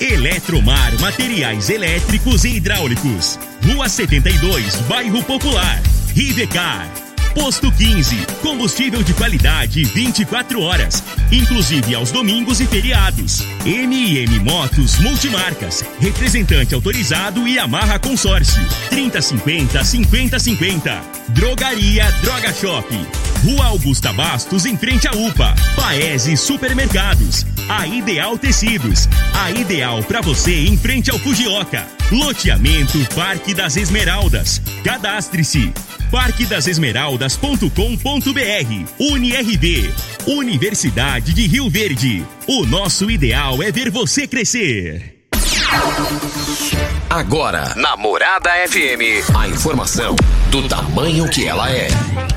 Eletromar Materiais Elétricos e Hidráulicos. Rua 72, Bairro Popular. Rivecar. Posto 15. Combustível de qualidade 24 horas, inclusive aos domingos e feriados. MM Motos Multimarcas. Representante autorizado e amarra consórcio. 3050 5050. Drogaria Droga Shop. Rua Augusta Bastos, em frente à UPA. Paese Supermercados. A Ideal Tecidos. A ideal para você em frente ao Fujioka. Loteamento Parque das Esmeraldas. Cadastre-se parquedasesmeraldas.com.br UniRV Universidade de Rio Verde. O nosso ideal é ver você crescer. Agora, na Morada FM, a informação do tamanho que ela é.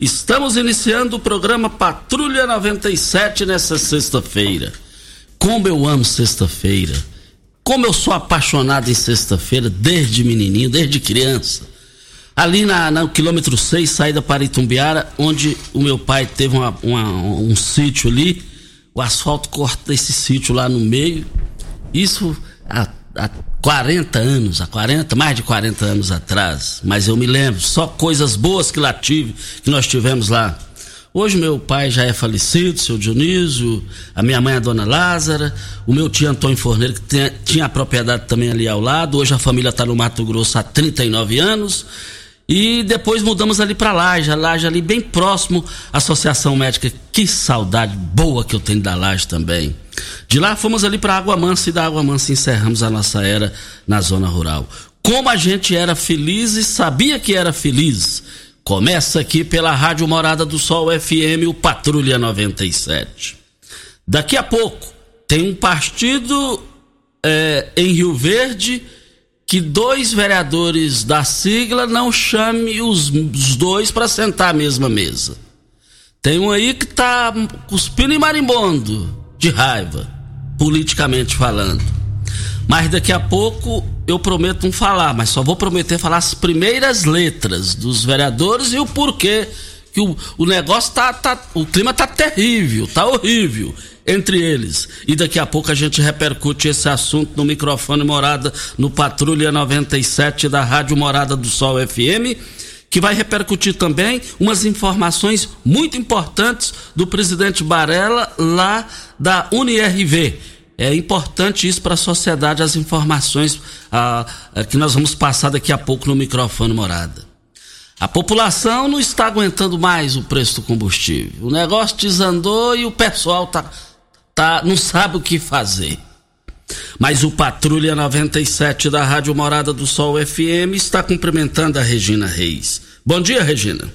Estamos iniciando o programa Patrulha 97 nessa sexta-feira. Como eu amo sexta-feira. Como eu sou apaixonado em sexta-feira desde menininho, desde criança. Ali na, no quilômetro 6, saída para Itumbiara, onde o meu pai teve uma, uma, um sítio ali. O asfalto corta esse sítio lá no meio. Isso há há 40 anos, há 40, mais de 40 anos atrás, mas eu me lembro, só coisas boas que lá tive, que nós tivemos lá. Hoje meu pai já é falecido, seu Dionísio, a minha mãe é a dona Lázara, o meu tio Antônio Forneiro, que tinha, a propriedade também ali ao lado, hoje a família está no Mato Grosso há 39 anos. E depois mudamos ali para Laje, a Laje ali bem próximo à Associação Médica. Que saudade boa que eu tenho da Laje também. De lá fomos ali para Água Mansa e da Água Mansa encerramos a nossa era na zona rural. Como a gente era feliz e sabia que era feliz. Começa aqui pela Rádio Morada do Sol FM, o Patrulha 97. Daqui a pouco tem um partido é, em Rio Verde que dois vereadores da sigla não chame os, os dois para sentar à mesma mesa. Tem um aí que tá cuspindo e marimbondo de raiva, politicamente falando. Mas daqui a pouco eu prometo não falar, mas só vou prometer falar as primeiras letras dos vereadores e o porquê que o, o negócio tá, tá. O clima tá terrível, tá horrível entre eles. E daqui a pouco a gente repercute esse assunto no microfone Morada, no Patrulha 97 da Rádio Morada do Sol FM, que vai repercutir também umas informações muito importantes do presidente Barella lá da UniRV. É importante isso para a sociedade, as informações ah, que nós vamos passar daqui a pouco no microfone Morada. A população não está aguentando mais o preço do combustível. O negócio desandou e o pessoal está tá, não sabe o que fazer. Mas o Patrulha 97 da Rádio Morada do Sol FM está cumprimentando a Regina Reis. Bom dia, Regina.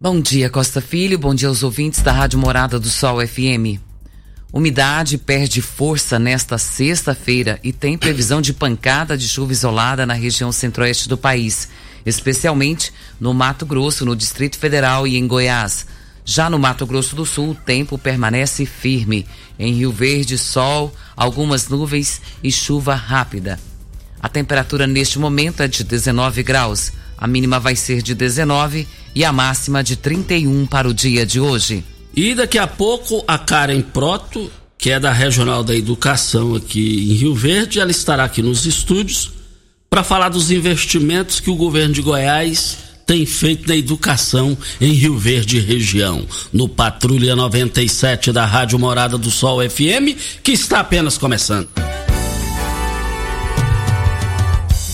Bom dia, Costa Filho. Bom dia aos ouvintes da Rádio Morada do Sol FM. Umidade perde força nesta sexta-feira e tem previsão de pancada de chuva isolada na região centro-oeste do país, especialmente no Mato Grosso, no Distrito Federal e em Goiás. Já no Mato Grosso do Sul, o tempo permanece firme. Em Rio Verde, sol, algumas nuvens e chuva rápida. A temperatura neste momento é de 19 graus. A mínima vai ser de 19 e a máxima de 31 para o dia de hoje. E daqui a pouco a Karen Proto, que é da Regional da Educação aqui em Rio Verde, ela estará aqui nos estúdios para falar dos investimentos que o governo de Goiás tem feito na educação em Rio Verde região. No Patrulha 97 da Rádio Morada do Sol FM, que está apenas começando.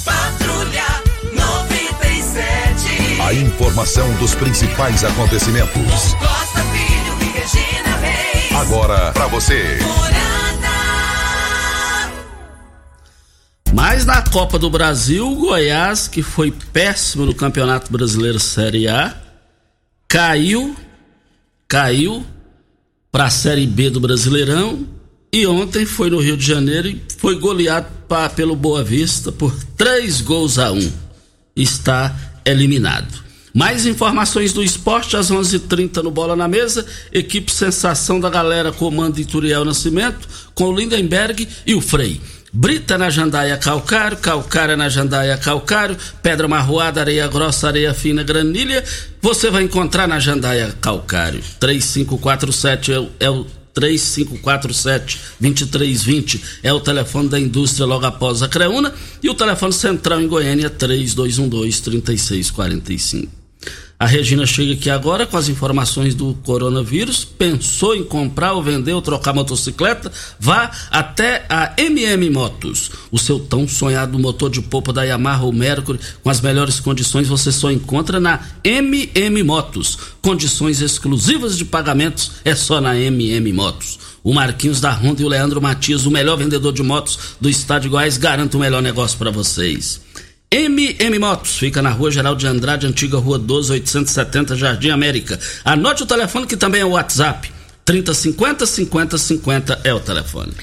Patrulha 97. A informação dos principais acontecimentos. Costa Filho e Regina Reis. Agora para você. Mas na Copa do Brasil, o Goiás, que foi péssimo no Campeonato Brasileiro Série A, caiu, caiu para a Série B do Brasileirão e ontem foi no Rio de Janeiro e foi goleado pra, pelo Boa Vista por três gols a um. Está eliminado. Mais informações do esporte às 11:30 h 30 no Bola na Mesa. Equipe Sensação da Galera comando Ituriel Nascimento com o Lindenberg e o Frei. Brita na jandaia calcário, calcária na jandaia calcário, pedra marroada, areia grossa, areia fina, granilha, você vai encontrar na jandaia calcário. 3547 é, o- é o 3547-2320 é o telefone da indústria logo após a Creuna e o telefone central em Goiânia é 3212-3645. A Regina chega aqui agora com as informações do coronavírus. Pensou em comprar ou vender ou trocar motocicleta? Vá até a MM Motos. O seu tão sonhado motor de polpa da Yamaha ou Mercury com as melhores condições você só encontra na MM Motos. Condições exclusivas de pagamentos é só na MM Motos. O Marquinhos da Honda e o Leandro Matias, o melhor vendedor de motos do estado de Goiás, garante o melhor negócio para vocês. MM Motos, fica na rua Geral de Andrade, antiga rua 12, 870, Jardim América. Anote o telefone que também é o WhatsApp. 3050 5050 é o telefone.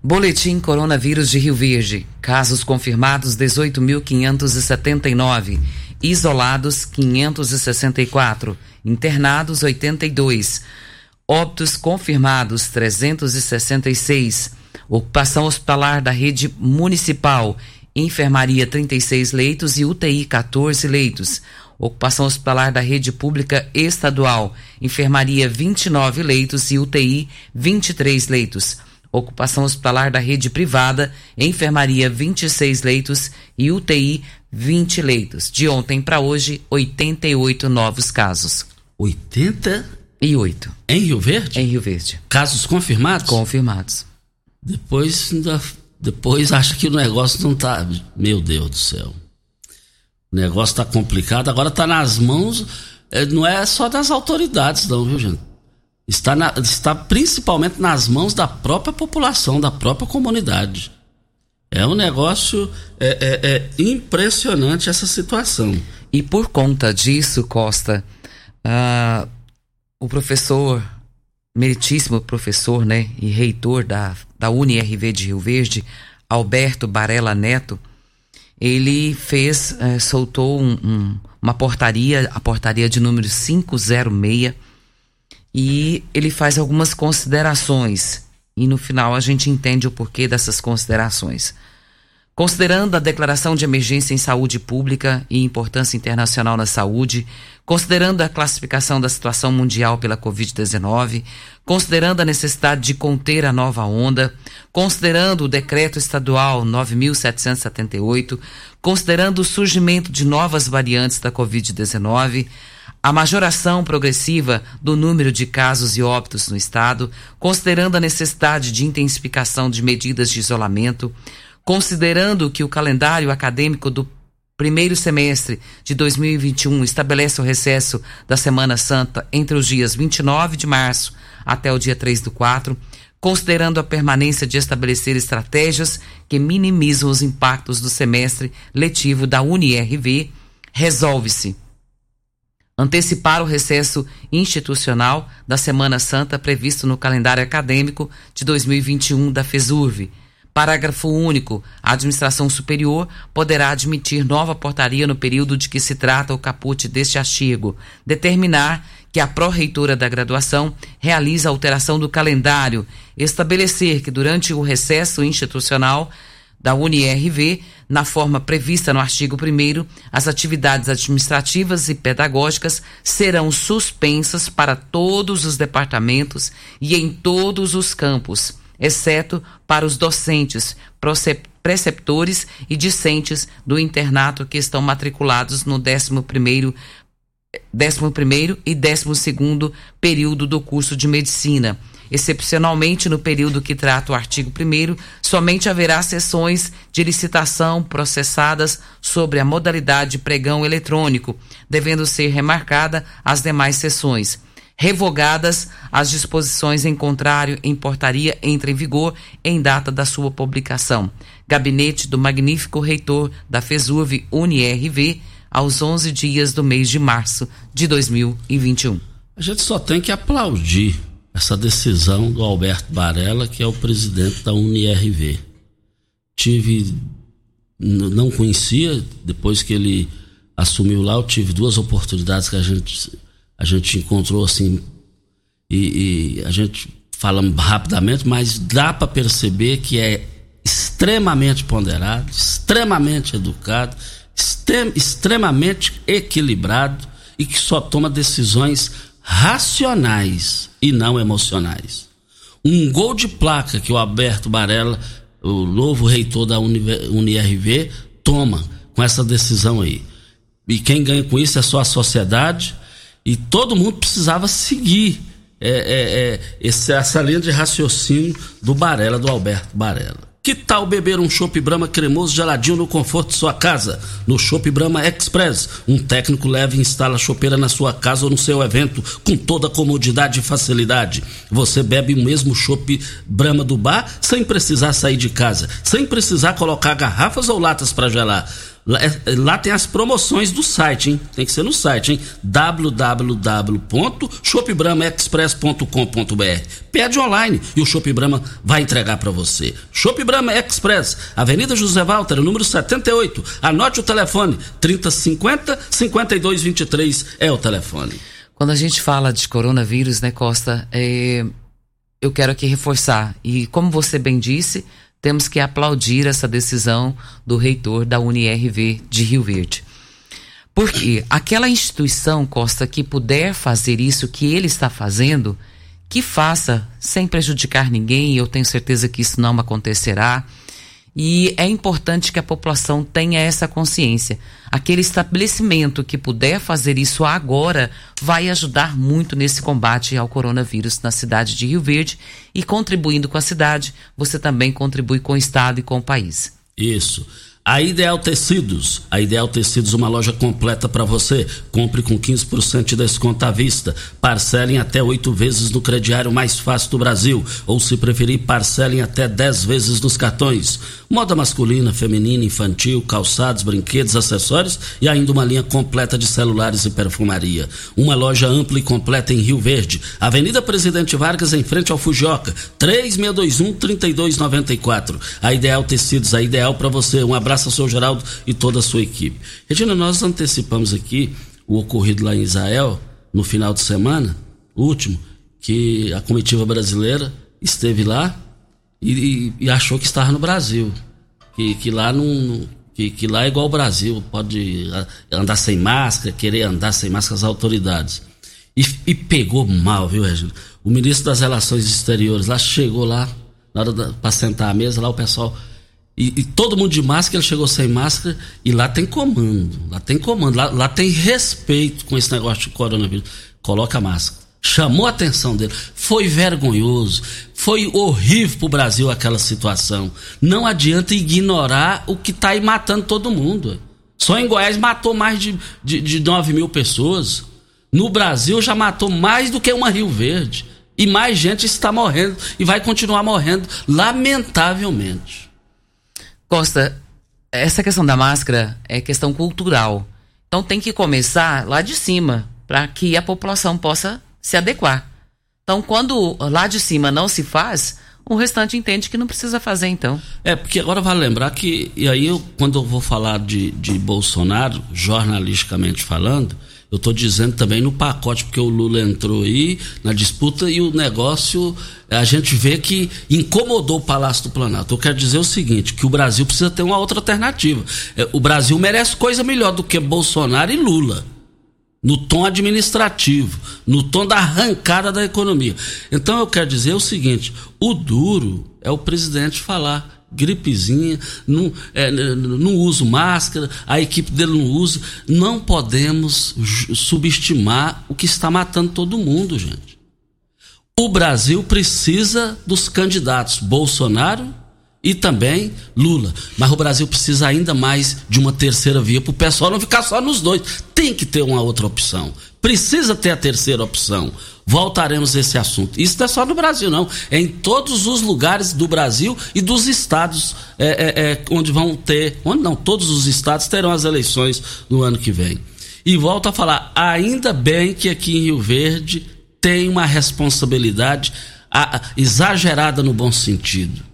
Boletim Coronavírus de Rio Verde. Casos confirmados 18.579. Isolados 564. Internados 82. Óbitos confirmados 366. Ocupação hospitalar da rede municipal. Enfermaria 36 leitos e UTI 14 leitos. Ocupação hospitalar da rede pública estadual. Enfermaria 29 leitos e UTI 23 leitos. Ocupação hospitalar da rede privada, enfermaria 26 leitos e UTI 20 leitos. De ontem para hoje, 88 novos casos. 80 E 8 em Rio Verde? em Rio Verde. Casos confirmados? Confirmados. Depois, ainda- depois acha que o negócio não tá. Meu Deus do céu. O negócio tá complicado, agora tá nas mãos. eh, Não é só das autoridades, não, viu, gente? Está, na- está principalmente nas mãos da própria população, da própria comunidade. É um negócio é, é- é impressionante essa situação. E por conta disso, Costa, ah, o professor, meritíssimo professor, né, e reitor da, da UniRV de Rio Verde, Alberto Barella Neto, ele fez, eh, soltou um- um- uma portaria, a portaria de número 506, e ele faz algumas considerações. E no final a gente entende o porquê dessas considerações. Considerando a declaração de emergência em saúde pública e importância internacional na saúde, considerando a classificação da situação mundial pela Covid-19, considerando a necessidade de conter a nova onda, considerando o decreto estadual 9778, considerando o surgimento de novas variantes da Covid-19, a majoração progressiva do número de casos e óbitos no estado, considerando a necessidade de intensificação de medidas de isolamento, considerando que o calendário acadêmico do primeiro semestre de 2021 estabelece o recesso da Semana Santa entre os dias 29 de março até o dia 3 do 4, considerando a permanência de estabelecer estratégias que minimizam os impactos do semestre letivo da UniRV, resolve-se antecipar o recesso institucional da Semana Santa previsto no calendário acadêmico de 2021 da FESURV. Parágrafo único. A administração superior poderá admitir nova portaria no período de que se trata o caput deste artigo. Determinar que a pró-reitora da graduação realiza a alteração do calendário. Estabelecer que durante o recesso institucional da UniRV, na forma prevista no artigo 1 as atividades administrativas e pedagógicas serão suspensas para todos os departamentos e em todos os campos, exceto para os docentes, preceptores e discentes do internato que estão matriculados no 11º 11 e 12 período do curso de medicina. Excepcionalmente, no período que trata o artigo 1, somente haverá sessões de licitação processadas sobre a modalidade pregão eletrônico, devendo ser remarcada as demais sessões. Revogadas as disposições em contrário em portaria entra em vigor em data da sua publicação. Gabinete do magnífico reitor da FESURV UniRV aos 11 dias do mês de março de 2021. A gente só tem que aplaudir essa decisão do Alberto Barella, que é o presidente da UniRV. Tive, não conhecia, depois que ele assumiu lá, eu tive duas oportunidades que a gente, a gente encontrou assim, e, e a gente falando rapidamente, mas dá para perceber que é extremamente ponderado, extremamente educado extrem, extremamente equilibrado e que só toma decisões racionais e não emocionais. Um gol de placa que o Alberto Barella, o novo reitor da UniRV, toma com essa decisão aí. E quem ganha com isso é só a sociedade e todo mundo precisava seguir é, é, é, essa linha de raciocínio do Barella, do Alberto Barella. Que tal beber um Chopp Brahma cremoso geladinho no conforto de sua casa? No Chopp Brahma Express, um técnico leva e instala a chopeira na sua casa ou no seu evento com toda a comodidade e facilidade. Você bebe o mesmo Chopp Brahma do bar sem precisar sair de casa, sem precisar colocar garrafas ou latas para gelar. Lá, é, lá, tem as promoções do site, hein? Tem que ser no site, hein? www.shopbramaexpress.com.br. Pede online e o Shop Brahma vai entregar para você. Shop Brahma Express, Avenida José Walter, número 78. Anote o telefone: 3050 5223 é o telefone. Quando a gente fala de coronavírus, né, Costa, é... eu quero aqui reforçar. E como você bem disse, temos que aplaudir essa decisão do reitor da UniRV de Rio Verde. Porque aquela instituição, Costa, que puder fazer isso que ele está fazendo, que faça sem prejudicar ninguém, eu tenho certeza que isso não acontecerá. E é importante que a população tenha essa consciência. Aquele estabelecimento que puder fazer isso agora vai ajudar muito nesse combate ao coronavírus na cidade de Rio Verde e contribuindo com a cidade, você também contribui com o estado e com o país. Isso. A Ideal Tecidos. A Ideal Tecidos, uma loja completa para você. Compre com 15% de desconto à vista. Parcelem até oito vezes no crediário mais fácil do Brasil. Ou, se preferir, parcelem até 10 vezes nos cartões. Moda masculina, feminina, infantil, calçados, brinquedos, acessórios e ainda uma linha completa de celulares e perfumaria. Uma loja ampla e completa em Rio Verde. Avenida Presidente Vargas, em frente ao Fujioka. 3621-3294. A Ideal Tecidos, a ideal para você. Um abraço ao seu Geraldo e toda a sua equipe. Regina, nós antecipamos aqui o ocorrido lá em Israel, no final de semana, último, que a comitiva brasileira esteve lá e, e, achou que estava no Brasil. Que, que lá não. Que, que lá é igual ao Brasil, pode andar sem máscara, querer andar sem máscara as autoridades. E, e pegou mal, viu, Regina? O ministro das Relações Exteriores lá chegou lá, na hora para sentar à mesa, lá o pessoal e, e, todo mundo de máscara, ele chegou sem máscara e lá tem comando. Lá tem comando, lá, lá tem respeito com esse negócio de coronavírus. Coloca a máscara. Chamou a atenção dele. Foi vergonhoso. Foi horrível pro Brasil aquela situação. Não adianta ignorar o que tá aí matando todo mundo. Só em Goiás matou mais de, de, de 9 mil pessoas. No Brasil já matou mais do que uma Rio Verde. E mais gente está morrendo e vai continuar morrendo, lamentavelmente. Costa, essa questão da máscara é questão cultural. Então tem que começar lá de cima, para que a população possa se adequar. Então, quando lá de cima não se faz, o restante entende que não precisa fazer, então. É, porque agora vale lembrar que, e aí eu, quando eu vou falar de, de Bolsonaro, jornalisticamente falando, eu estou dizendo também no pacote, porque o Lula entrou aí na disputa e o negócio, a gente vê que incomodou o Palácio do Planalto. Eu quero dizer o seguinte, que o Brasil precisa ter uma outra alternativa. É, o Brasil merece coisa melhor do que Bolsonaro e Lula. No tom administrativo, no tom da arrancada da economia. Então eu quero dizer o seguinte: o duro é o presidente falar gripezinha, não, é, não uso máscara, a equipe dele não usa. Não podemos subestimar o que está matando todo mundo, gente. o Brasil precisa dos candidatos Bolsonaro e também Lula. Mas o Brasil precisa ainda mais de uma terceira via para o pessoal não ficar só nos dois. Tem que ter uma outra opção. Precisa ter a terceira opção. Voltaremos a esse assunto. Isso não é só no Brasil, não. É em todos os lugares do Brasil e dos estados é, é, é, onde vão ter. Onde não, todos os estados terão as eleições no ano que vem. E volto a falar, ainda bem que aqui em Rio Verde tem uma responsabilidade a, exagerada no bom sentido.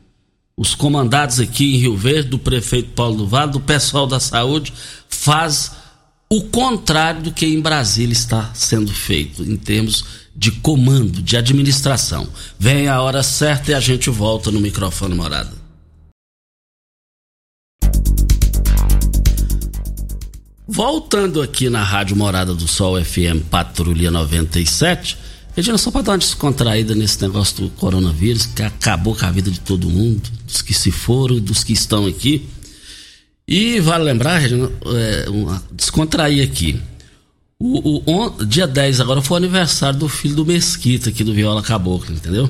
Os comandados aqui em Rio Verde, do prefeito Paulo do Vale, do pessoal da saúde, faz o contrário do que em Brasília está sendo feito, em termos de comando, de administração. Vem a hora certa e a gente volta no microfone morada. Voltando aqui na Rádio Morada do Sol FM Patrulha 97, Regina, só para dar uma descontraída nesse negócio do coronavírus, que acabou com a vida de todo mundo, dos que se foram dos que estão aqui. E vale lembrar, Regina, é, descontrair aqui. O, o on, dia 10 agora foi o aniversário do filho do Mesquita, aqui do Viola Caboclo, entendeu?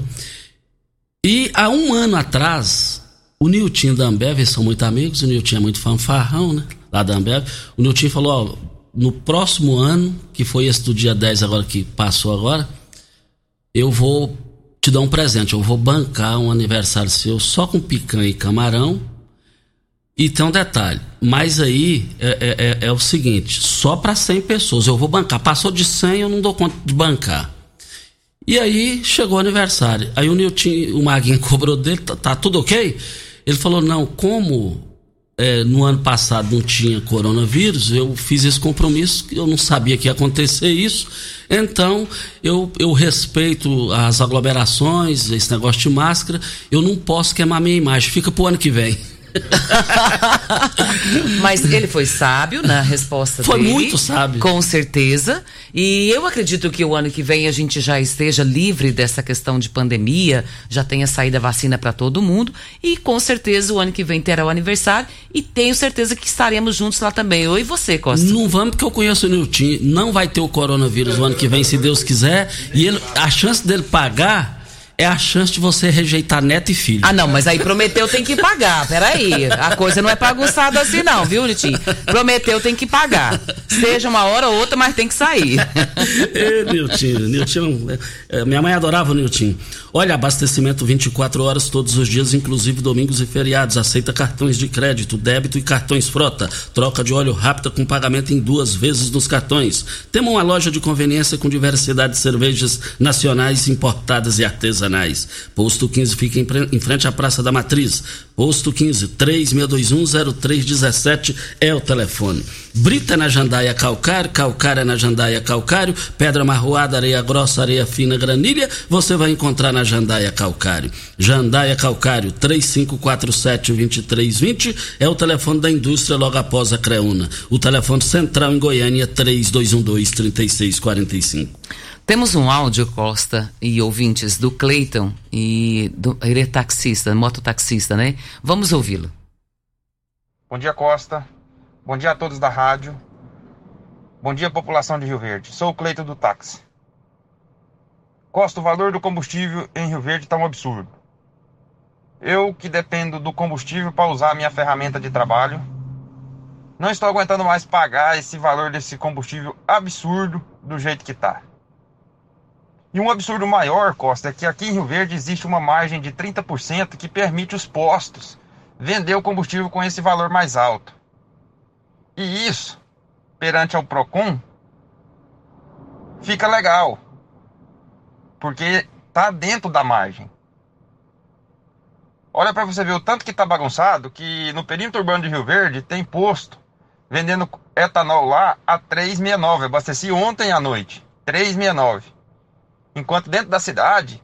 E há um ano atrás, o Nilton da Ambev, eles são muito amigos, o Nilton é muito fanfarrão, né? Lá da Ambev. O Nilton falou, ó, no próximo ano, que foi esse do dia 10 agora que passou agora, eu vou te dar um presente. Eu vou bancar um aniversário seu só com picanha e camarão. E tem um detalhe, mas aí é, é, é, é o seguinte, só para 100 pessoas eu vou bancar. Passou de 100 eu não dou conta de bancar. E aí chegou o aniversário. Aí o Nilton, o Maguinho cobrou dele, tá, tá tudo ok? Ele falou, não, como é, no ano passado não tinha coronavírus, eu fiz esse compromisso, eu não sabia que ia acontecer isso, então eu, eu respeito as aglomerações, esse negócio de máscara, eu não posso queimar minha imagem, fica pro ano que vem. Mas ele foi sábio na resposta foi dele. Foi muito sábio. Com certeza. E eu acredito que o ano que vem a gente já esteja livre dessa questão de pandemia, já tenha saído a vacina para todo mundo. E com certeza o ano que vem terá o aniversário. E tenho certeza que estaremos juntos lá também. Eu e você, Costa. Não vamos, porque eu conheço o Nilton. Não vai ter o coronavírus o ano que vem, se Deus quiser. E ele, a chance dele pagar é a chance de você rejeitar neto e filho. Ah, não, mas aí prometeu tem que pagar. Peraí. A coisa não é bagunçada assim, não, viu, Nitinho? Prometeu tem que pagar. Seja uma hora ou outra, mas tem que sair. Ê, Nilton, Nilton, é, minha mãe adorava o Nilton. Olha, abastecimento 24 horas todos os dias, inclusive domingos e feriados. Aceita cartões de crédito, débito e cartões frota. Troca de óleo rápida com pagamento em duas vezes nos cartões. Temos uma loja de conveniência com diversidade de cervejas nacionais importadas e artesanais. Posto 15 fica em frente à Praça da Matriz. Posto 15 36210317 é o telefone. Brita na Jandaia Calcário, Calcária na Jandaia Calcário, Pedra Marroada, Areia Grossa, Areia Fina, Granilha, você vai encontrar na Jandaia Calcário. Jandaia Calcário, 3547-2320 é o telefone da indústria logo após a Creuna. O telefone central em Goiânia, 3212-3645. Temos um áudio, Costa e ouvintes, do Cleiton e do, ele é taxista, mototaxista, né? Vamos ouvi-lo. Bom dia, Costa. Bom dia a todos da rádio. Bom dia, população de Rio Verde. Sou o Cleito do táxi. Costa, o valor do combustível em Rio Verde está um absurdo. Eu que dependo do combustível para usar a minha ferramenta de trabalho, não estou aguentando mais pagar esse valor desse combustível absurdo do jeito que está. E um absurdo maior, Costa, é que aqui em Rio Verde existe uma margem de 30% que permite os postos vender o combustível com esse valor mais alto. E isso, perante ao PROCON, fica legal. Porque tá dentro da margem. Olha para você ver o tanto que tá bagunçado que no perímetro urbano de Rio Verde tem posto vendendo etanol lá a 3,69. Abasteci ontem à noite, 3,69. Enquanto dentro da cidade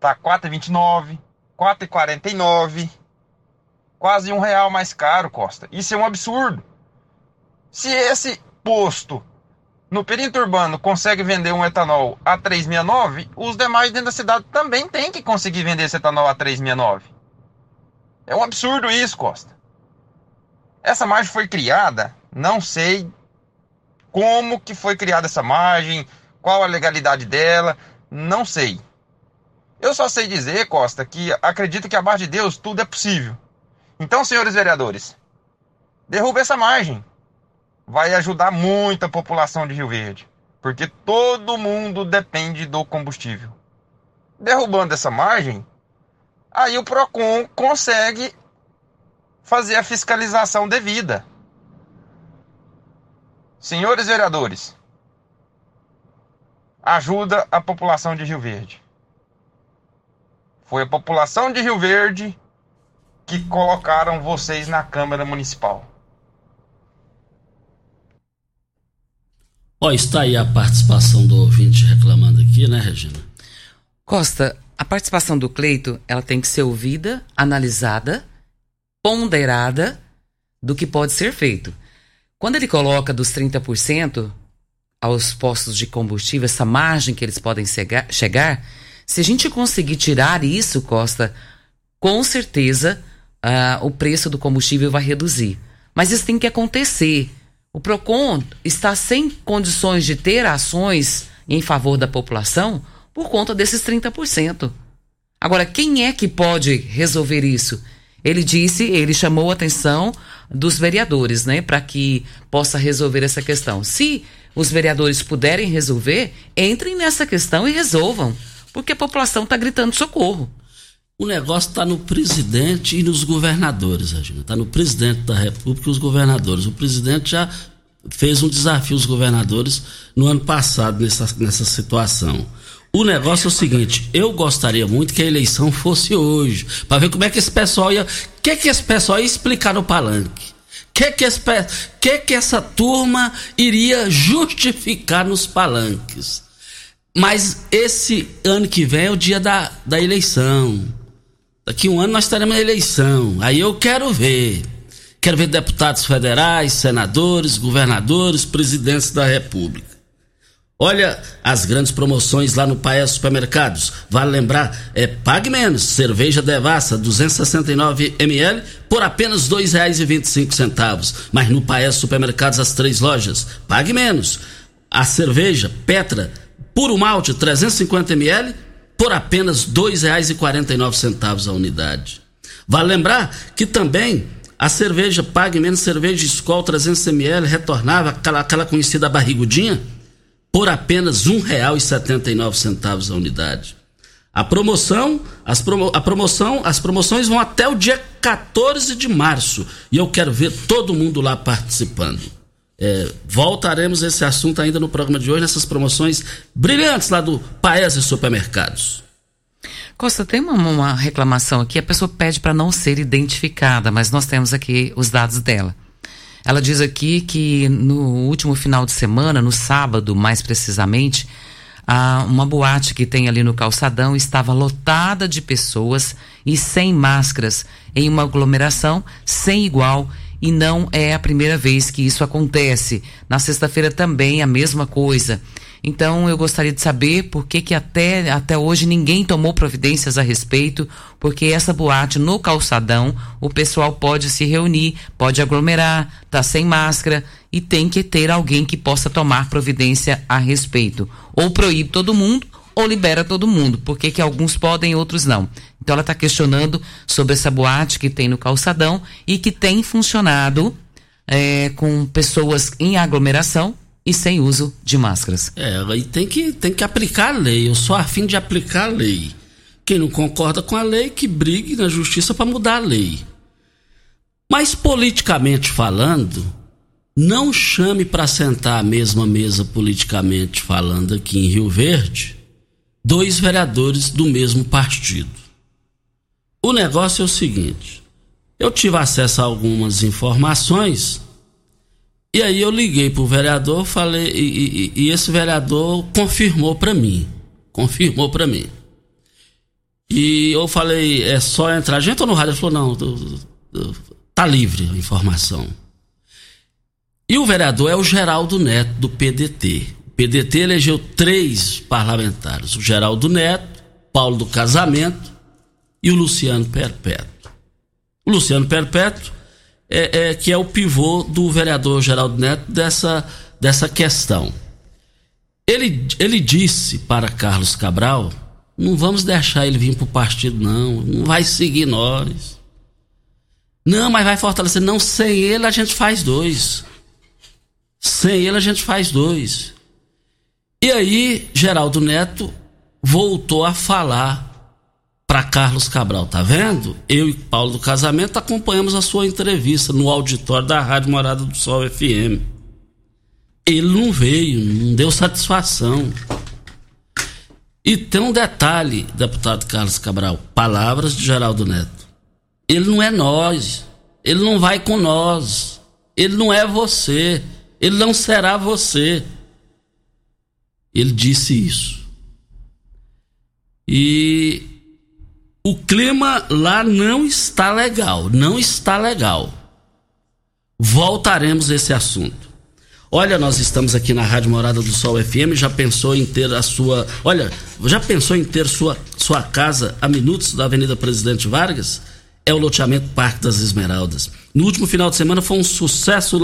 tá 4,29, 4,49. Quase um real mais caro, Costa. Isso é um absurdo. Se esse posto no perímetro urbano consegue vender um etanol a 369, os demais dentro da cidade também têm que conseguir vender esse etanol a 369. É um absurdo isso, Costa. Essa margem foi criada, não sei como que foi criada essa margem, qual a legalidade dela, não sei. Eu só sei dizer, Costa, que acredito que abaixo de Deus tudo é possível. Então, senhores vereadores, derruba essa margem. Vai ajudar muito a população de Rio Verde, porque todo mundo depende do combustível. Derrubando essa margem, aí o Procon consegue fazer a fiscalização devida. Senhores vereadores, ajuda a população de Rio Verde. Foi a população de Rio Verde que colocaram vocês na Câmara Municipal. Ó, está aí a participação do ouvinte reclamando aqui, né, Regina? Costa, a participação do Cleito, ela tem que ser ouvida, analisada, ponderada do que pode ser feito. Quando ele coloca dos 30% aos postos de combustível, essa margem que eles podem chegar, se a gente conseguir tirar isso, Costa, com certeza uh, o preço do combustível vai reduzir. Mas isso tem que acontecer. O PROCON está sem condições de ter ações em favor da população por conta desses 30%. Agora, quem é que pode resolver isso? Ele disse, ele chamou a atenção dos vereadores, né, para que possa resolver essa questão. Se os vereadores puderem resolver, entrem nessa questão e resolvam, porque a população está gritando socorro. O negócio está no presidente e nos governadores, Regina. Está no presidente da República e os governadores. O presidente já fez um desafio aos governadores no ano passado nessa, nessa situação. O negócio é o seguinte, eu gostaria muito que a eleição fosse hoje, para ver como é que esse pessoal ia, que que esse pessoal ia explicar no palanque. Que que, esse, que que essa turma iria justificar nos palanques. Mas esse ano que vem é o dia da, da eleição. Daqui um ano nós teremos a eleição. Aí eu quero ver. Quero ver deputados federais, senadores, governadores, presidentes da República. Olha as grandes promoções lá no Paes Supermercados. Vale lembrar, é pague menos. Cerveja Devassa 269 ml por apenas R$ 2,25. Mas no Paes Supermercados as três lojas, pague menos. A cerveja Petra Puro Malte 350 ml por apenas R$ 2,49 a unidade. Vale lembrar que também a cerveja Pague Menos Cerveja Skol 300 ml retornava aquela, aquela conhecida barrigudinha por apenas R$ 1,79 a unidade. A promoção, as promo, a promoção, as promoções vão até o dia 14 de março e eu quero ver todo mundo lá participando. É, voltaremos a esse assunto ainda no programa de hoje, nessas promoções brilhantes lá do Paese Supermercados. Costa, tem uma, uma reclamação aqui, a pessoa pede para não ser identificada, mas nós temos aqui os dados dela. Ela diz aqui que no último final de semana, no sábado mais precisamente, uma boate que tem ali no calçadão estava lotada de pessoas e sem máscaras, em uma aglomeração sem igual. E não é a primeira vez que isso acontece. Na sexta-feira também a mesma coisa. Então eu gostaria de saber por que, que até, até hoje ninguém tomou providências a respeito, porque essa boate no calçadão, o pessoal pode se reunir, pode aglomerar, tá sem máscara e tem que ter alguém que possa tomar providência a respeito. Ou proíbe todo mundo ou libera todo mundo, porque que alguns podem e outros não. Então ela está questionando sobre essa boate que tem no calçadão e que tem funcionado é, com pessoas em aglomeração, e sem uso de máscaras. É, aí tem que, tem que aplicar a lei. Eu sou afim de aplicar a lei. Quem não concorda com a lei, que brigue na justiça para mudar a lei. Mas politicamente falando, não chame para sentar a mesma mesa politicamente falando aqui em Rio Verde dois vereadores do mesmo partido. O negócio é o seguinte: eu tive acesso a algumas informações e aí eu liguei pro vereador, falei, e, e, e esse vereador confirmou para mim. Confirmou para mim. E eu falei, é só entrar. A gente no rádio, ele falou, não, tá livre a informação. E o vereador é o Geraldo Neto, do PDT. O PDT elegeu três parlamentares: o Geraldo Neto, Paulo do Casamento e o Luciano Perpétuo. O Luciano Perpétuo é, é, que é o pivô do vereador Geraldo Neto dessa, dessa questão. Ele, ele disse para Carlos Cabral Não vamos deixar ele vir pro partido, não. Não vai seguir nós. Não, mas vai fortalecer. Não, sem ele a gente faz dois. Sem ele a gente faz dois. E aí, Geraldo Neto voltou a falar para Carlos Cabral, tá vendo? Eu e Paulo do Casamento acompanhamos a sua entrevista no auditório da Rádio Morada do Sol FM. Ele não veio, não deu satisfação. E tem um detalhe, deputado Carlos Cabral, palavras de Geraldo Neto. Ele não é nós, ele não vai com nós, ele não é você, ele não será você. Ele disse isso. E o clima lá não está legal, não está legal. Voltaremos a esse assunto. Olha, nós estamos aqui na Rádio Morada do Sol FM, já pensou em ter a sua, olha, já pensou em ter sua sua casa a minutos da Avenida Presidente Vargas? É o loteamento Parque das Esmeraldas. No último final de semana foi um sucesso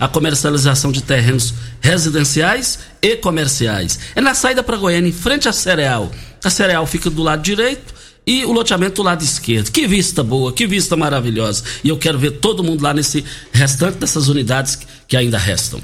a comercialização de terrenos residenciais e comerciais. É na saída para Goiânia, em frente à Cereal. A Cereal fica do lado direito, e o loteamento do lado esquerdo. Que vista boa, que vista maravilhosa. E eu quero ver todo mundo lá nesse restante dessas unidades que ainda restam.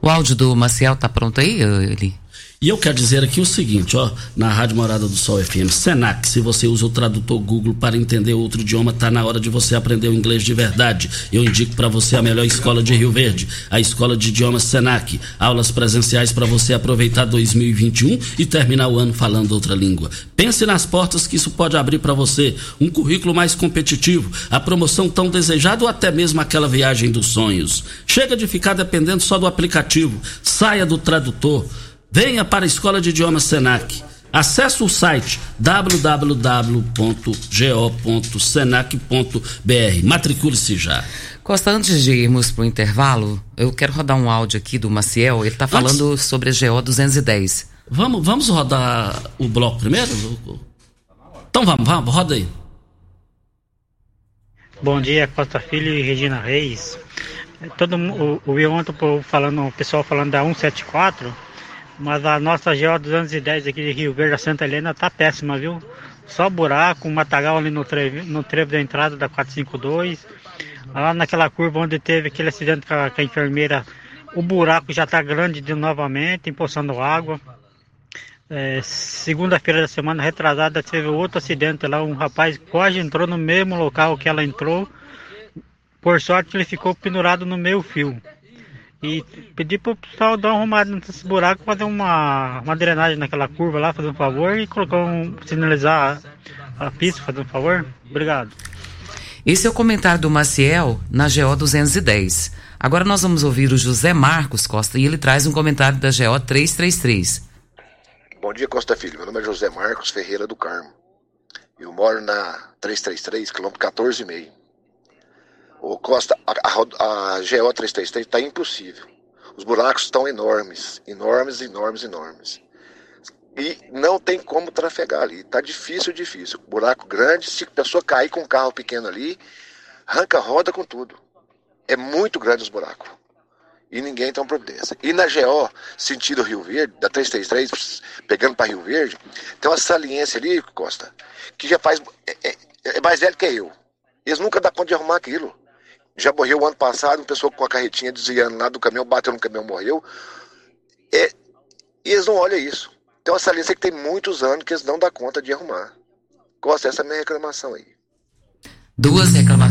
O áudio do Maciel tá pronto aí, Eli? E eu quero dizer aqui o seguinte, ó, na Rádio Morada do Sol FM, Senac, se você usa o tradutor Google para entender outro idioma, tá na hora de você aprender o inglês de verdade. Eu indico para você a melhor escola de Rio Verde, a Escola de Idiomas Senac. Aulas presenciais para você aproveitar 2021 e terminar o ano falando outra língua. Pense nas portas que isso pode abrir para você, um currículo mais competitivo, a promoção tão desejada ou até mesmo aquela viagem dos sonhos. Chega de ficar dependendo só do aplicativo. Saia do tradutor. Venha para a Escola de Idiomas Senac. Acesse o site www.go.senac.br. Matricule-se já. Costa, antes de irmos para o intervalo, eu quero rodar um áudio aqui do Maciel. Ele está falando antes... sobre a GO 210. Vamos, vamos rodar o bloco primeiro? Então vamos, vamos, roda aí. Bom dia, Costa Filho e Regina Reis. Todo o, o ontem falando, o pessoal falando da 174 mas a nossa GO 210 aqui de Rio Verde, a Santa Helena, tá péssima, viu? Só buraco, um matagal ali no trevo, no trevo da entrada da 452. Lá naquela curva onde teve aquele acidente com a, com a enfermeira, o buraco já tá grande de novamente, empoçando água. É, Segunda-feira da semana retrasada teve outro acidente lá, um rapaz quase entrou no mesmo local que ela entrou. Por sorte ele ficou pendurado no meio fio. E pedir pro pessoal dar uma arrumada nesse buraco, fazer uma, uma drenagem naquela curva lá, fazer um favor, e colocar um. sinalizar a, a pista, fazer um favor. Obrigado. Esse é o comentário do Maciel na GO 210. Agora nós vamos ouvir o José Marcos Costa e ele traz um comentário da GO 333. Bom dia, Costa Filho. Meu nome é José Marcos Ferreira do Carmo. Eu moro na 333, quilômetro 14,5. Ô Costa, a, a, a GO 333 está impossível. Os buracos estão enormes, enormes, enormes, enormes. E não tem como trafegar ali. Está difícil, difícil. Buraco grande, se a pessoa cair com um carro pequeno ali, arranca roda com tudo. É muito grande os buracos. E ninguém tem providência. E na GO, sentido Rio Verde, da 333, pegando para Rio Verde, tem uma saliência ali, Costa, que já faz. É, é, é mais velho que eu. Eles nunca dão conta de arrumar aquilo. Já morreu o ano passado, uma pessoa com a carretinha desviando lá do caminhão, bateu no caminhão, morreu. É, e eles não olham isso. Tem uma saliência que tem muitos anos que eles não dão conta de arrumar. Costa, essa é a minha reclamação aí. Duas, reclama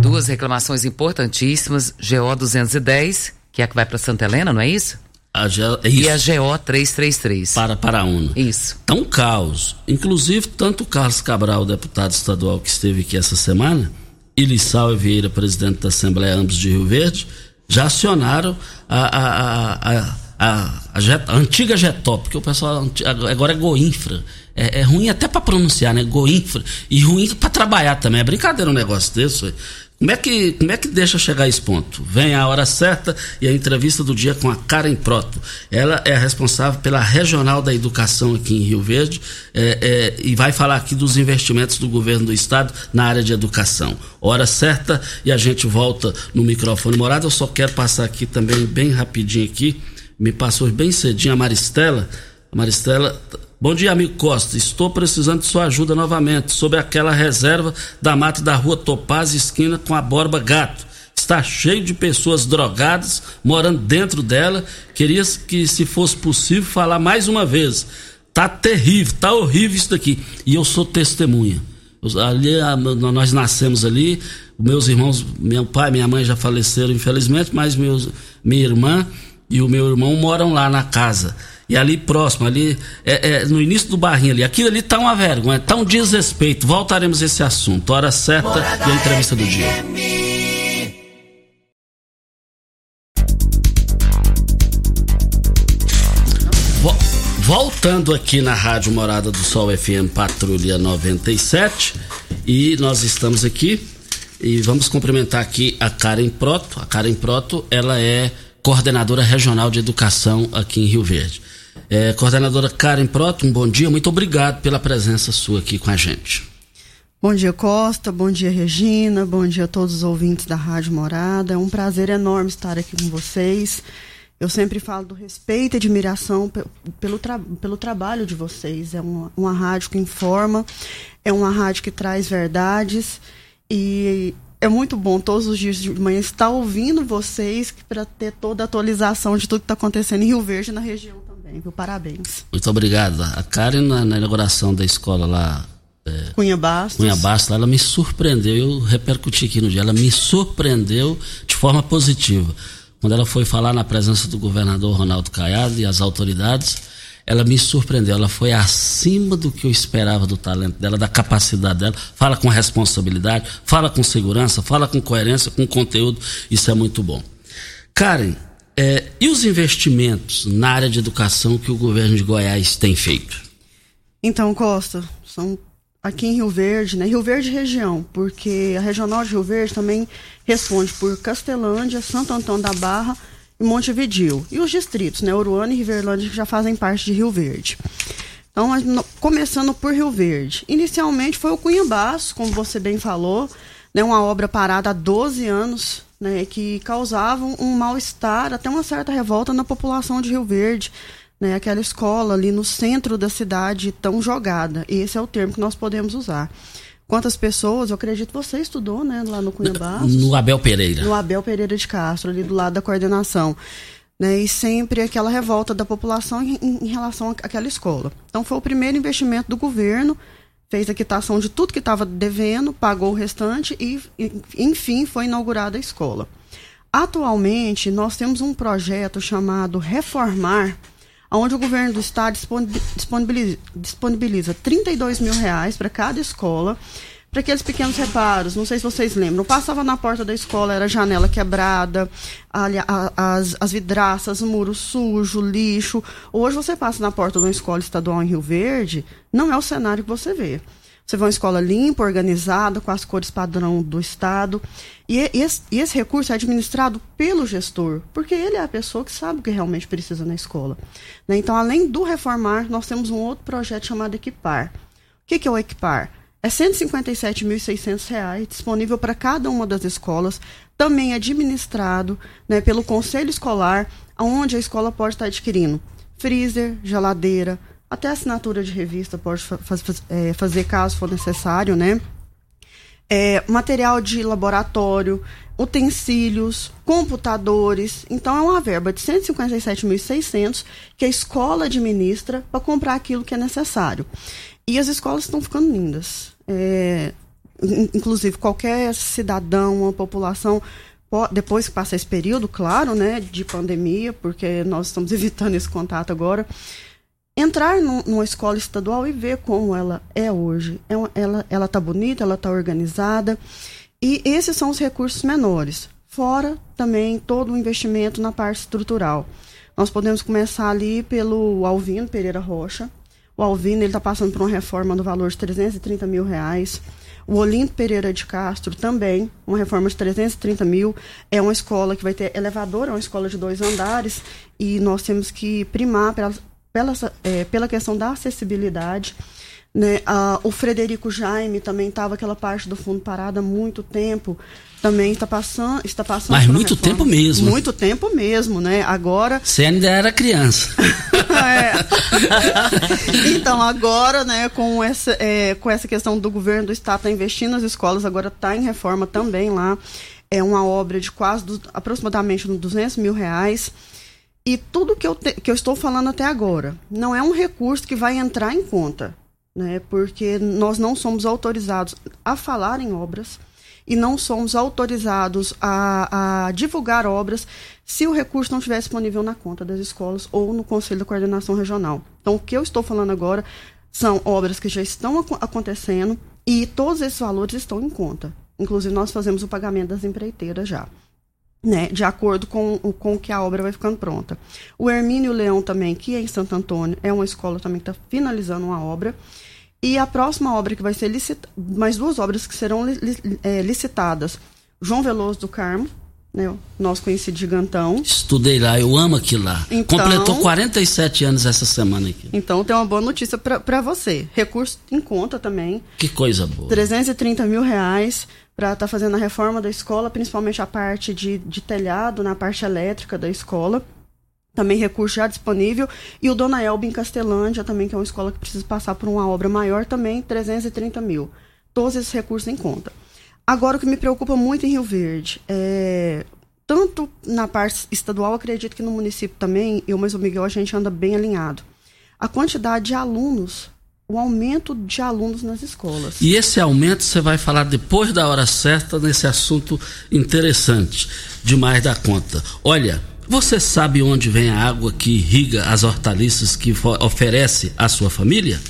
duas reclamações importantíssimas. GO 210, que é a que vai para Santa Helena, não é isso? A G... é isso. E a GO 333. Para Paraúna. Isso. Tá um caos. Inclusive, tanto o Carlos Cabral, deputado estadual que esteve aqui essa semana, e Lissau Vieira, presidente da Assembleia, ambos de Rio Verde, já acionaram a, a, a, a, a antiga Getop, porque o pessoal agora é Goinfra. É, é ruim até para pronunciar, né? Goinfra. E ruim para trabalhar também. É brincadeira um negócio desse. Como é, que, como é que deixa chegar esse ponto? Vem a hora certa e a entrevista do dia com a Karen Proto. Ela é a responsável pela Regional da Educação aqui em Rio Verde é, é, e vai falar aqui dos investimentos do governo do estado na área de educação. Hora certa e a gente volta no microfone morado. Eu só quero passar aqui também bem rapidinho aqui. Me passou bem cedinho a Maristela. A Maristela Bom dia, amigo Costa. Estou precisando de sua ajuda novamente sobre aquela reserva da mata da rua Topaz, esquina com a Borba Gato. Está cheio de pessoas drogadas morando dentro dela. Queria que, se fosse possível, falar mais uma vez. Tá terrível, tá horrível isso daqui. E eu sou testemunha. Ali, nós nascemos ali, meus irmãos, meu pai, minha mãe já faleceram, infelizmente, mas meus, minha irmã e o meu irmão moram lá na casa. E ali próximo, ali, é, é, no início do barrinho ali, aquilo ali tá uma vergonha, tá um desrespeito. Voltaremos a esse assunto. Hora certa e a entrevista do dia. Voltando aqui na Rádio Morada do Sol FM Patrulha 97 e nós estamos aqui e vamos cumprimentar aqui a Karen Proto. A Karen Proto, ela é coordenadora regional de educação aqui em Rio Verde. É, coordenadora Karen Proto, um bom dia, muito obrigado pela presença sua aqui com a gente. Bom dia, Costa. Bom dia, Regina. Bom dia a todos os ouvintes da Rádio Morada. É um prazer enorme estar aqui com vocês. Eu sempre falo do respeito e admiração pelo, tra pelo trabalho de vocês. É uma, uma rádio que informa, é uma rádio que traz verdades e é muito bom todos os dias de manhã estar ouvindo vocês para ter toda a atualização de tudo que está acontecendo em Rio Verde na região também, viu? Parabéns. Muito obrigado. A Karen, na, na inauguração da escola lá. É, Cunha Bastos. Cunha Bastos, ela me surpreendeu, eu repercuti aqui no dia, ela me surpreendeu de forma positiva quando ela foi falar na presença do governador Ronaldo Caiado e as autoridades, ela me surpreendeu. Ela foi acima do que eu esperava do talento dela, da capacidade dela. Fala com responsabilidade, fala com segurança, fala com coerência, com conteúdo. Isso é muito bom. Karen, é, e os investimentos na área de educação que o governo de Goiás tem feito? Então, Costa, são aqui em Rio Verde, né? Rio Verde região, porque a regional de Rio Verde também responde por Castelândia, Santo Antônio da Barra Montevidil. E os distritos, né? Uruana e Riverlândia, que já fazem parte de Rio Verde. Então, começando por Rio Verde. Inicialmente foi o Cunhambaço, como você bem falou, né? Uma obra parada há 12 anos, né? Que causava um mal-estar, até uma certa revolta na população de Rio Verde né, aquela escola ali no centro da cidade tão jogada. Esse é o termo que nós podemos usar. Quantas pessoas, eu acredito você estudou, né, lá no Cunha Bastos. No Abel Pereira. No Abel Pereira de Castro, ali do lado da coordenação. Né, e sempre aquela revolta da população em, em relação àquela escola. Então foi o primeiro investimento do governo, fez a quitação de tudo que estava devendo, pagou o restante e, enfim, foi inaugurada a escola. Atualmente, nós temos um projeto chamado Reformar, onde o governo do estado disponibiliza, disponibiliza 32 mil reais para cada escola para aqueles pequenos reparos. Não sei se vocês lembram. Passava na porta da escola, era janela quebrada, as, as vidraças, muro sujo, lixo. Hoje você passa na porta de uma escola estadual em Rio Verde, não é o cenário que você vê. Você vê uma escola limpa, organizada, com as cores padrão do Estado. E esse, esse, recurso é administrado pelo gestor, porque ele é a pessoa que sabe o que realmente precisa na escola. Né? Então, além do reformar, nós temos um outro projeto chamado Equipar. O que, que é o Equipar? É R$ 157.600 disponível para cada uma das escolas, também administrado né, pelo conselho escolar, onde a escola pode estar adquirindo freezer, geladeira, até assinatura de revista pode fa faz, é, fazer caso for necessário, né? É, material de laboratório, utensílios, computadores. Então, é uma verba de 157.600 que a escola administra para comprar aquilo que é necessário. E as escolas estão ficando lindas. É, inclusive, qualquer cidadão, uma população depois que passa esse período, claro, né, de pandemia, porque nós estamos evitando esse contato agora, entrar num, numa escola estadual e ver como ela é hoje. É ela ela está bonita, ela está organizada e esses são os recursos menores. Fora também todo o investimento na parte estrutural. Nós podemos começar ali pelo Alvino Pereira Rocha. O Alvino está passando por uma reforma no valor de 330 mil reais. O Olinto Pereira de Castro também, uma reforma de 330 mil. É uma escola que vai ter elevador, é uma escola de dois andares, e nós temos que primar pela, é, pela questão da acessibilidade. Né? Ah, o Frederico Jaime também estava aquela parte do fundo parada há muito tempo. Também está passando, está passando. Mas muito tempo mesmo. Muito tempo mesmo, né? Agora. Você ainda era criança. É. Então, agora, né, com essa, é, com essa questão do governo do estado tá investindo nas escolas, agora está em reforma também lá. É uma obra de quase, do, aproximadamente 200 mil reais. E tudo que eu, te, que eu estou falando até agora não é um recurso que vai entrar em conta, né? Porque nós não somos autorizados a falar em obras e não somos autorizados a, a divulgar obras se o recurso não estiver disponível na conta das escolas ou no Conselho de Coordenação Regional. Então, o que eu estou falando agora são obras que já estão ac acontecendo e todos esses valores estão em conta. Inclusive, nós fazemos o pagamento das empreiteiras já. Né, de acordo com, com que a obra vai ficando pronta. O Hermínio Leão também, que é em Santo Antônio, é uma escola também que está finalizando uma obra. E a próxima obra que vai ser licitada, mais duas obras que serão li, li, é, licitadas. João Veloso do Carmo, né, nosso conhecido gigantão. Estudei lá, eu amo aquilo lá. Então, Completou 47 anos essa semana aqui. Então tem uma boa notícia para você. Recurso em conta também. Que coisa boa. 330 mil reais para estar tá fazendo a reforma da escola, principalmente a parte de, de telhado, na parte elétrica da escola também recurso já disponível. E o Dona Elba em Castelândia, também, que é uma escola que precisa passar por uma obra maior, também 330 mil. Todos esses recursos em conta. Agora, o que me preocupa muito em Rio Verde é. Tanto na parte estadual, acredito que no município também, eu mais o Miguel, a gente anda bem alinhado. A quantidade de alunos o aumento de alunos nas escolas. E esse aumento você vai falar depois da hora certa nesse assunto interessante, demais da conta. Olha, você sabe onde vem a água que irriga as hortaliças que oferece à sua família?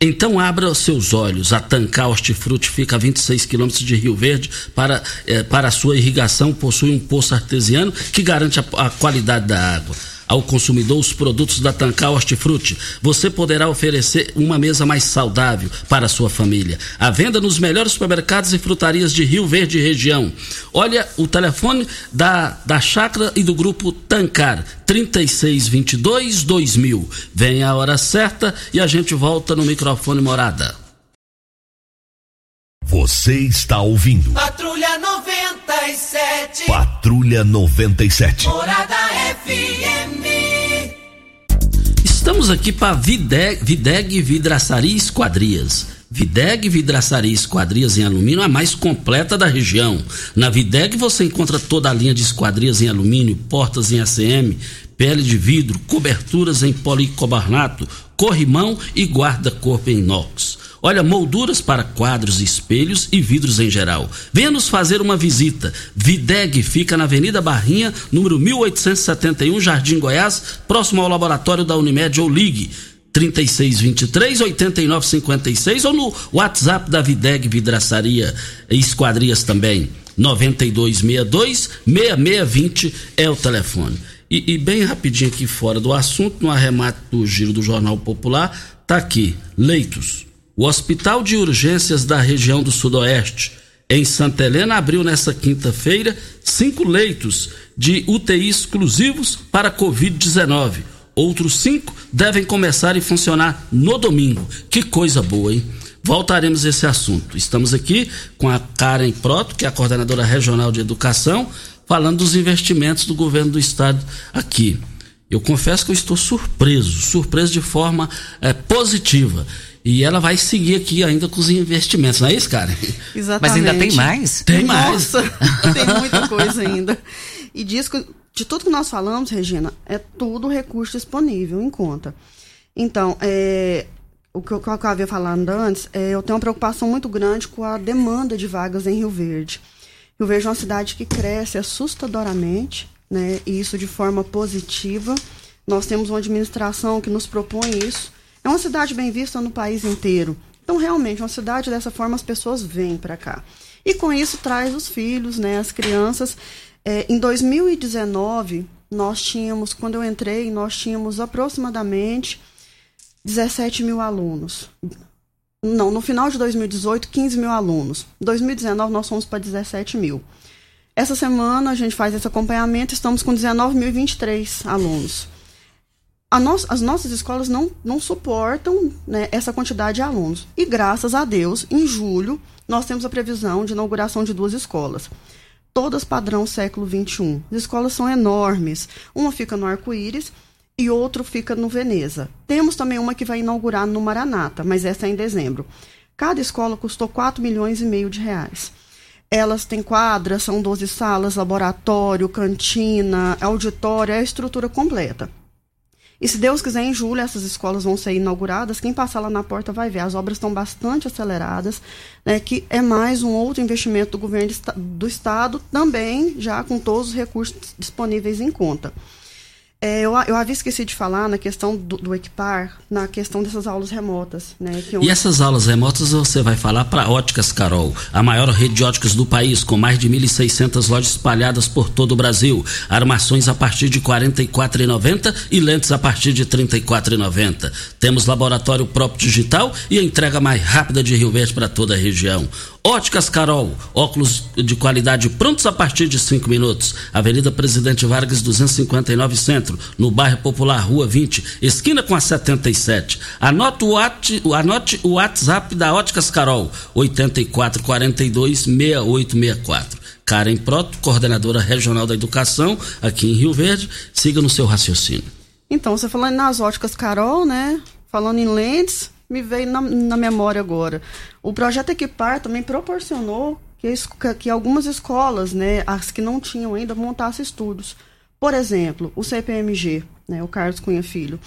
Então abra os seus olhos. A Tancar Hortifruti fica a 26 quilômetros de Rio Verde. Para, eh, para sua irrigação, possui um poço artesiano que garante a, a qualidade da água ao consumidor os produtos da Tancar Hortifruti. Você poderá oferecer uma mesa mais saudável para a sua família. A venda nos melhores supermercados e frutarias de Rio Verde e região. Olha o telefone da, da chácara e do grupo Tancar, 3622 2000. Vem a hora certa e a gente volta no microfone morada. Você está ouvindo. Patrulha 97. Patrulha 97. Morada FM. Estamos aqui para Videg, Videg Vidraçaria Esquadrias. Videg Vidraçaria Esquadrias em alumínio, a mais completa da região. Na Videg você encontra toda a linha de esquadrias em alumínio, portas em ACM, pele de vidro, coberturas em policarbonato, corrimão e guarda-corpo em inox. Olha, molduras para quadros, espelhos e vidros em geral. Venha nos fazer uma visita. Videg fica na Avenida Barrinha, número 1871, Jardim Goiás, próximo ao laboratório da Unimed ou Ligue. 3623 8956 ou no WhatsApp da Videg Vidraçaria e Esquadrias também. 9262 6620 é o telefone. E, e, bem rapidinho aqui fora do assunto, no arremate do giro do Jornal Popular, tá aqui, leitos. O Hospital de Urgências da região do Sudoeste, em Santa Helena, abriu nesta quinta-feira cinco leitos de UTI exclusivos para Covid-19. Outros cinco devem começar e funcionar no domingo. Que coisa boa, hein? Voltaremos a esse assunto. Estamos aqui com a Karen Proto, que é a coordenadora regional de educação, falando dos investimentos do governo do estado aqui. Eu confesso que eu estou surpreso, surpreso de forma é, positiva. E ela vai seguir aqui ainda com os investimentos, não é isso, cara? Exatamente. Mas ainda tem mais? Tem mais. Nossa, tem muita coisa ainda. E diz que, de tudo que nós falamos, Regina, é tudo recurso disponível em conta. Então, é, o que eu, que eu havia falando antes, é, eu tenho uma preocupação muito grande com a demanda de vagas em Rio Verde. Rio Verde é uma cidade que cresce assustadoramente, né, e isso de forma positiva. Nós temos uma administração que nos propõe isso é uma cidade bem vista no país inteiro. Então, realmente, uma cidade dessa forma, as pessoas vêm para cá. E com isso traz os filhos, né, as crianças. É, em 2019, nós tínhamos, quando eu entrei, nós tínhamos aproximadamente 17 mil alunos. Não, no final de 2018, 15 mil alunos. Em 2019, nós fomos para 17 mil. Essa semana, a gente faz esse acompanhamento, estamos com 19.023 alunos no, as nossas escolas não, não suportam né, essa quantidade de alunos. E graças a Deus, em julho, nós temos a previsão de inauguração de duas escolas. Todas padrão século XXI. As escolas são enormes. Uma fica no Arco-Íris e outro fica no Veneza. Temos também uma que vai inaugurar no Maranata, mas essa é em dezembro. Cada escola custou 4 milhões e meio de reais. Elas têm quadra, são 12 salas, laboratório, cantina, auditório, é a estrutura completa. E se Deus quiser, em julho essas escolas vão ser inauguradas. Quem passar lá na porta vai ver. As obras estão bastante aceleradas, né, que é mais um outro investimento do governo do estado, também já com todos os recursos disponíveis em conta. É, eu, eu havia esquecido de falar na questão do, do equipar, na questão dessas aulas remotas. Né, E essas aulas remotas você vai falar para Óticas Carol, a maior rede de óticas do país, com mais de 1.600 lojas espalhadas por todo o Brasil. Armações a partir de R$ 44,90 e lentes a partir de R$ 34,90. Temos laboratório próprio digital e entrega mais rápida de Rio Verde para toda a região. Óticas Carol, óculos de qualidade prontos a partir de 5 minutos. Avenida Presidente Vargas 259 Centro, no bairro Popular, Rua 20, esquina com a 77. Anote o, at, anote o WhatsApp da Óticas Carol, 8442 6864. Karen Proto, coordenadora regional da educação aqui em Rio Verde, siga no seu raciocínio. Então, você falando nas óticas Carol, né? Falando em lentes, me veio na, na memória agora. O projeto Equipar também proporcionou que, que algumas escolas, né, as que não tinham ainda, montassem estúdios. Por exemplo, o CPMG, né, o Carlos Cunha Filho.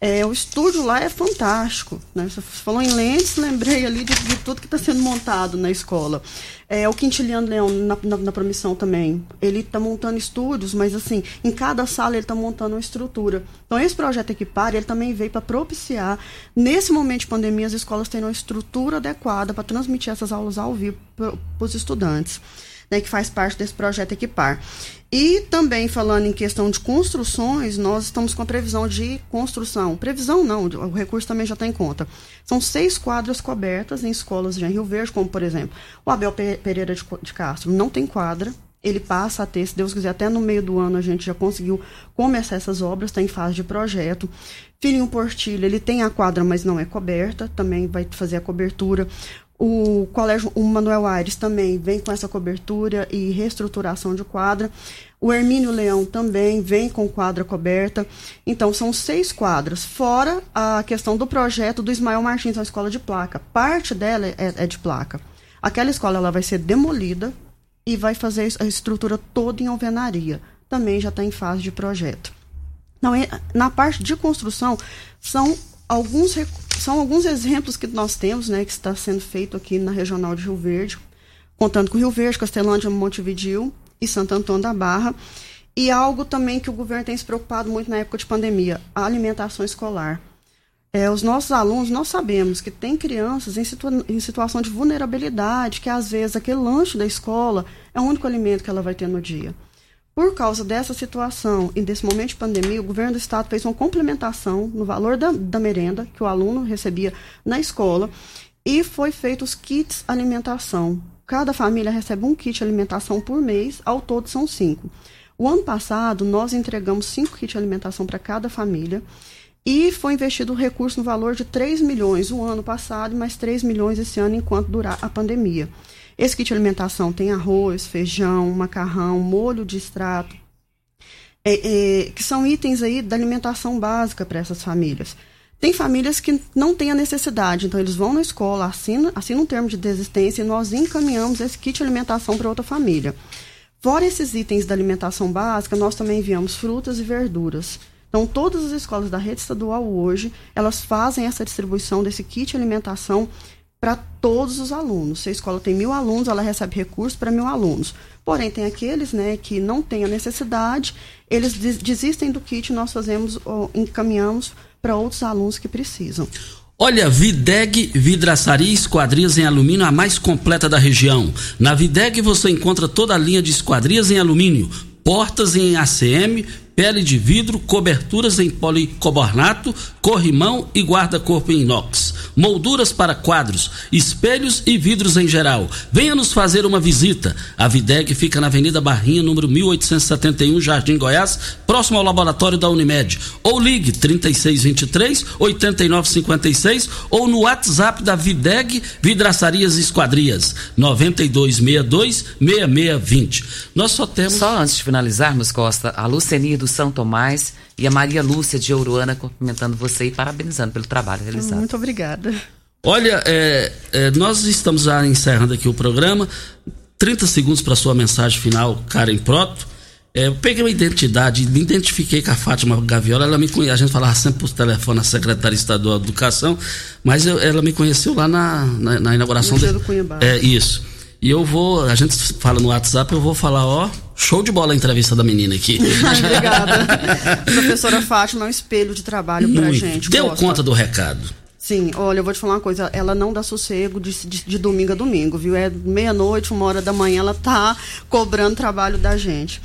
É, o estúdio lá é fantástico. Né? Você falou em lentes, lembrei ali de, de tudo que está sendo montado na escola. É, o Quintiliano Leão, na, na, na promissão também, ele está montando estúdios, mas assim, em cada sala ele está montando uma estrutura. Então, esse projeto Equipar, ele também veio para propiciar, nesse momento de pandemia, as escolas terem uma estrutura adequada para transmitir essas aulas ao vivo para os estudantes né, que faz parte desse projeto Equipar. E também falando em questão de construções, nós estamos com a previsão de construção. Previsão não, o recurso também já está em conta. São seis quadras cobertas em escolas de Rio Verde, como por exemplo, o Abel Pereira de Castro não tem quadra, ele passa a ter, se Deus quiser, até no meio do ano a gente já conseguiu começar essas obras, está em fase de projeto. Filhinho Portilho, ele tem a quadra, mas não é coberta, também vai fazer a cobertura. O colégio o Manuel Aires também vem com essa cobertura e reestruturação de quadra. O Hermínio Leão também vem com quadra coberta. Então, são seis quadras, fora a questão do projeto do Ismael Martins, uma escola de placa. Parte dela é, é de placa. Aquela escola ela vai ser demolida e vai fazer a estrutura toda em alvenaria. Também já está em fase de projeto. Não, na parte de construção, são alguns são alguns exemplos que nós temos, né, que está sendo feito aqui na regional de Rio Verde, contando com Rio Verde, Castelândia, Montevidil e Santo Antônio da Barra. E algo também que o governo tem se preocupado muito na época de pandemia, a alimentação escolar. É, os nossos alunos, nós sabemos que tem crianças em, situa em situação de vulnerabilidade, que às vezes aquele lanche da escola é o único alimento que ela vai ter no dia. Por causa dessa situação e desse momento de pandemia, o governo do estado fez uma complementação no valor da, da merenda que o aluno recebia na escola e foi feito os kits alimentação. Cada família recebe um kit alimentação por mês, ao todo são cinco. O ano passado, nós entregamos cinco kits de alimentação para cada família e foi investido um recurso no valor de 3 milhões o ano passado mais 3 milhões esse ano enquanto durar a pandemia. Esse kit de alimentação tem arroz, feijão, macarrão, molho de extrato, é, é, que são itens aí da alimentação básica para essas famílias. Tem famílias que não têm a necessidade, então eles vão na escola, assinam, assinam um termo de desistência e nós encaminhamos esse kit de alimentação para outra família. Fora esses itens da alimentação básica, nós também enviamos frutas e verduras. Então, todas as escolas da rede estadual hoje, elas fazem essa distribuição desse kit de alimentação para todos os alunos. Se a escola tem mil alunos, ela recebe recursos para mil alunos. Porém, tem aqueles né, que não têm a necessidade, eles desistem do kit, nós fazemos, encaminhamos para outros alunos que precisam. Olha, Videg Vidraçaria e Esquadrias em Alumínio, a mais completa da região. Na Videg você encontra toda a linha de esquadrias em alumínio, portas em ACM, pele de vidro, coberturas em policobornato, corrimão e guarda-corpo em inox, molduras para quadros, espelhos e vidros em geral. Venha nos fazer uma visita. A Videg fica na Avenida Barrinha, número 1871, Jardim Goiás, próximo ao laboratório da Unimed. Ou ligue 3623 8956 ou no WhatsApp da Videg Vidraçarias Esquadrias 9262 6620. Nós só temos Só antes de finalizarmos, Costa, a Lucenir do São Tomás e a Maria Lúcia de Ouruana cumprimentando você e parabenizando pelo trabalho realizado. Muito obrigada. Olha, é, é, nós estamos já encerrando aqui o programa. 30 segundos para sua mensagem final, Karen Proto. É, eu peguei uma identidade, me identifiquei com a Fátima Gaviola, ela me conhece, a gente falava sempre por telefone na Secretaria Estadual de Educação, mas eu, ela me conheceu lá na, na, na inauguração de, do Cunha Barros. É, isso. E eu vou, a gente fala no WhatsApp, eu vou falar, ó, show de bola a entrevista da menina aqui. Obrigada. Professora Fátima é um espelho de trabalho pra Muito. gente. Deu Costa. conta do recado. Sim, olha, eu vou te falar uma coisa, ela não dá sossego de, de- de domingo a domingo, viu? É meia-noite, uma hora da manhã, ela tá cobrando trabalho da gente.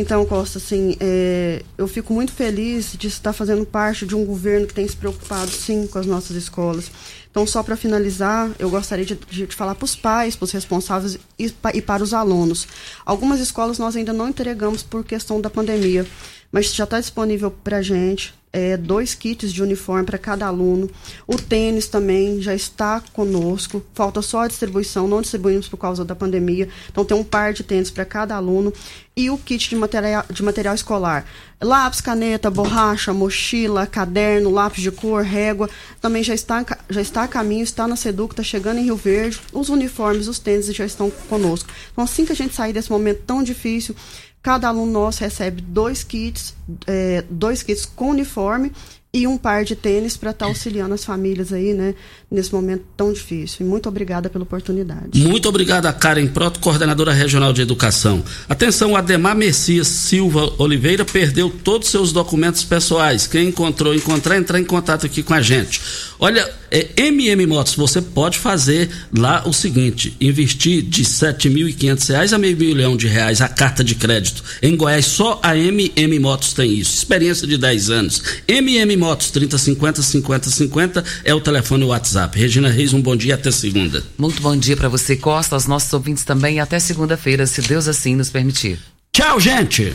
Então, Costa, assim, é, eu fico muito feliz de estar fazendo parte de um governo que tem se preocupado, sim, com as nossas escolas. Então, só para finalizar, eu gostaria de, de- de falar para os pais, para os responsáveis e, e para os alunos. Algumas escolas nós ainda não entregamos por questão da pandemia, mas já está disponível para gente é, dois kits de uniforme para cada aluno. O tênis também já está conosco. Falta só a distribuição, não distribuímos por causa da pandemia. Então tem um par de tênis para cada aluno. E o kit de material, de material escolar. Lápis, caneta, borracha, mochila, caderno, lápis de cor, régua. Também já está, já está a caminho, está na Seduc, está chegando em Rio Verde. Os uniformes, os tênis já estão conosco. Então assim que a gente sair desse momento tão difícil, Cada aluno nosso recebe dois kits, é, dois kits com uniforme e um par de tênis para estar auxiliando as famílias aí, né, nesse momento tão difícil. E muito obrigada pela oportunidade. Muito obrigado a Karen Proto, coordenadora regional de educação. Atenção, Ademar Messias Silva Oliveira perdeu todos os seus documentos pessoais. Quem encontrou, encontrar, entrar em contato aqui com a gente. Olha, é, MM Motos, você pode fazer lá o seguinte: investir de 7.500 reais a meio milhão de reais a carta de crédito. Em Goiás, só a MM Motos tem isso. Experiência de 10 anos. MM Motos 3050 5050 é o telefone e o WhatsApp. Regina Reis, um bom dia até segunda. Muito bom dia para você, Costa, aos nossos ouvintes também e até segunda-feira, se Deus assim nos permitir. Tchau, gente!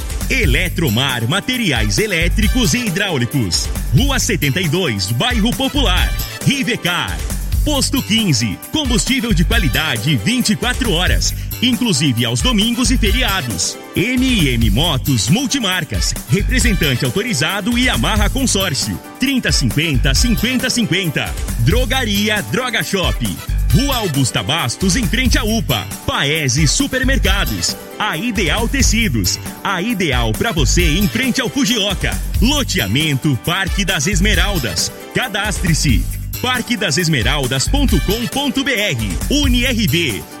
Eletromar Materiais Elétricos e Hidráulicos. Rua 72, Bairro Popular. Rivecar. Posto 15. Combustível de qualidade 24 horas. Inclusive aos domingos e feriados. MM Motos Multimarcas. Representante autorizado e amarra consórcio. 3050 5050. Drogaria Droga Shop. Rua Augusta Bastos, em frente à UPA. Paese Supermercados. A Ideal Tecidos. A ideal para você em frente ao Fujioka. Loteamento Parque das Esmeraldas. Cadastre-se. parquedasesmeraldas.com.br. UniRV.